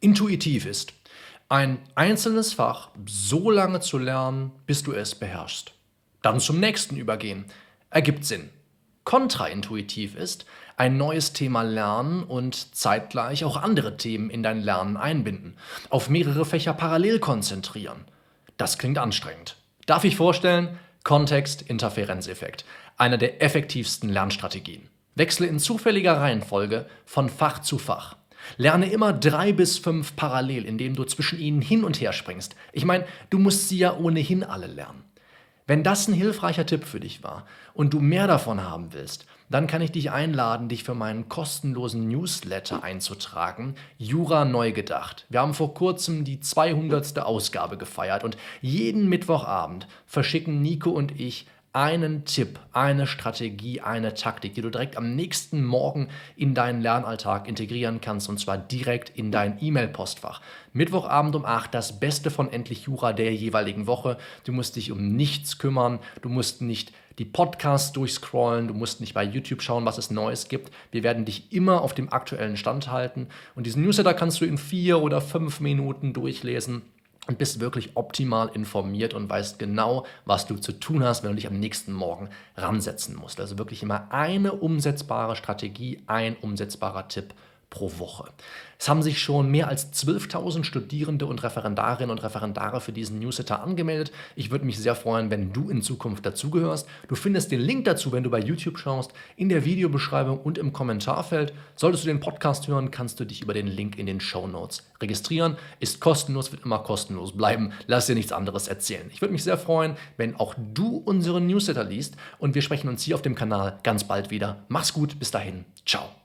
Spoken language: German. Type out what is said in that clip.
Intuitiv ist ein einzelnes Fach so lange zu lernen, bis du es beherrschst. Dann zum nächsten übergehen. Ergibt Sinn. Kontraintuitiv ist ein neues Thema lernen und zeitgleich auch andere Themen in dein Lernen einbinden. Auf mehrere Fächer parallel konzentrieren. Das klingt anstrengend. Darf ich vorstellen? Kontext-Interferenzeffekt. Einer der effektivsten Lernstrategien. Wechsle in zufälliger Reihenfolge von Fach zu Fach. Lerne immer drei bis fünf parallel, indem du zwischen ihnen hin und her springst. Ich meine, du musst sie ja ohnehin alle lernen. Wenn das ein hilfreicher Tipp für dich war und du mehr davon haben willst, dann kann ich dich einladen, dich für meinen kostenlosen Newsletter einzutragen, Jura neu gedacht. Wir haben vor kurzem die 200. Ausgabe gefeiert und jeden Mittwochabend verschicken Nico und ich einen Tipp, eine Strategie, eine Taktik, die du direkt am nächsten Morgen in deinen Lernalltag integrieren kannst und zwar direkt in dein E-Mail-Postfach. Mittwochabend um 8 das Beste von Endlich Jura der jeweiligen Woche. Du musst dich um nichts kümmern, du musst nicht die Podcasts durchscrollen, du musst nicht bei YouTube schauen, was es Neues gibt. Wir werden dich immer auf dem aktuellen Stand halten und diesen Newsletter kannst du in vier oder fünf Minuten durchlesen und bist wirklich optimal informiert und weißt genau, was du zu tun hast, wenn du dich am nächsten Morgen ransetzen musst. Also wirklich immer eine umsetzbare Strategie, ein umsetzbarer Tipp pro Woche. Es haben sich schon mehr als 12.000 Studierende und Referendarinnen und Referendare für diesen Newsletter angemeldet. Ich würde mich sehr freuen, wenn du in Zukunft dazugehörst. Du findest den Link dazu, wenn du bei YouTube schaust, in der Videobeschreibung und im Kommentarfeld. Solltest du den Podcast hören, kannst du dich über den Link in den Show Notes registrieren. Ist kostenlos, wird immer kostenlos bleiben. Lass dir nichts anderes erzählen. Ich würde mich sehr freuen, wenn auch du unseren Newsletter liest und wir sprechen uns hier auf dem Kanal ganz bald wieder. Mach's gut, bis dahin. Ciao.